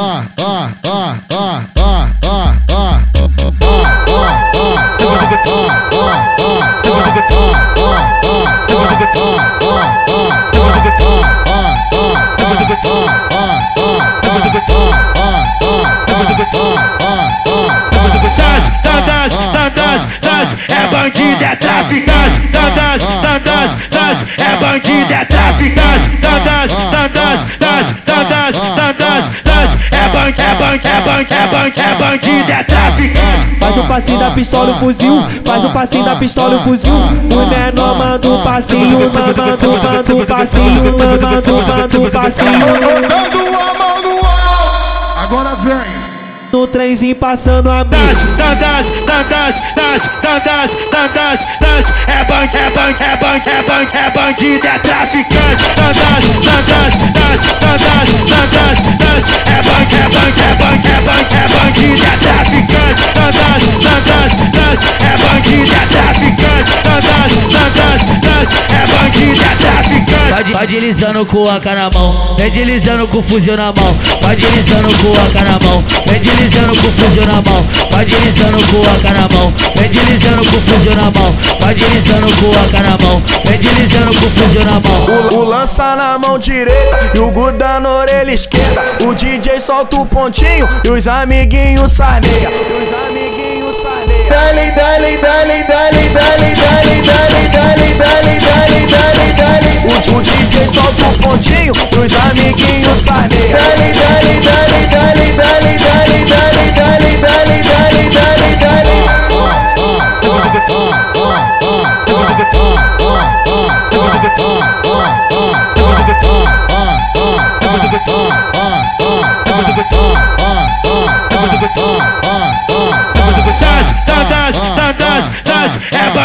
ó, ó, ó, ó, ó, ó, ó. É bandida, é traficante, é bandida, é traficante, bandido, é bandido, é bandido, é bandido, é bandido, é traficante. Faz o passinho da pistola, o fuzil. Faz o passinho da pistola, o fuzil. O menor manda o passinho, manda, manda o passinho, manda, manda o passinho. Dando a mão no ar. Agora vem. No trenzinho passando a mim. Tantas, tantas, tantas, tantas, tantas, tantas, é bandido, é bandido, é bandido, é bandido, é bandido, é traficante. Tantas, tantas, tantas, tantas, tantas, Vai, vai deslizando com a cara na mão, vem deslizando com o fuzil na mão, vai deslizando com a cara na mão, vem deslizando com o fuzil na mão, vai deslizando com a cara na mão, vem deslizando com o fuzil na mão, vai deslizando com a cara na mão, vem deslizando com o fuzil na mão. O, o lança na mão direita e o Guda na orelha esquerda. O DJ solta o pontinho e os amiguinhos sarneia. E os amiguinhos sarneia. Dale, dale, dale,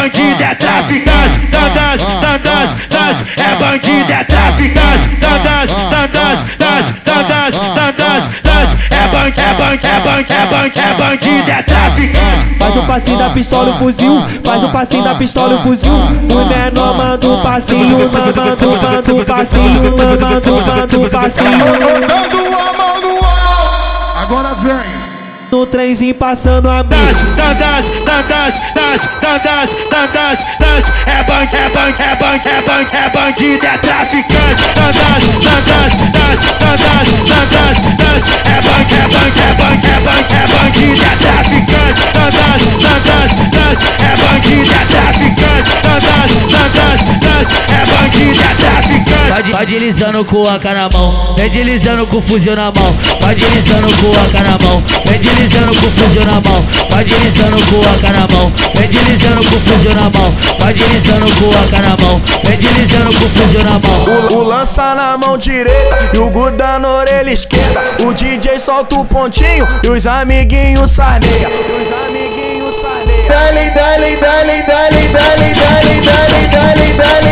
bandido, é traficante. Tantas, tantas, tantas, é bandido, é traficante. Tantas, tantas, tantas, tantas, tantas, tantas, é bandido, é bandido, é bandido, é bandido, é bandido, é traficante. Faz o passinho da pistola, o fuzil. Faz o passinho da pistola, o fuzil. O menor manda o passinho, manda, manda o passinho, manda, manda o passinho. Dando a mão no ar. Agora vem. No trenzinho passando a mão. Dandas, dandas, dandas, dandas, dandas, dandas. É band, é band, é band, é band, é bandido, é traficante. Dandas, dandas, dandas, dandas. Vai deslizando com a cara na mão, vem deslizando com o fuzil na mão, vai deslizando com a cara na mão, vem deslizando com o fuzil na mão, vai deslizando com a cara na mão, vem deslizando com o fuzil na mão, vai deslizando com a cara na mão, vem deslizando com o fuzil na mão. O, o lança na mão direita e o Guda na orelha esquerda. O DJ solta o pontinho e os amiguinhos sarneia. E os amiguinhos sarneia. Dale, dale, dale, dale, dale, dale, dale, dale, dale,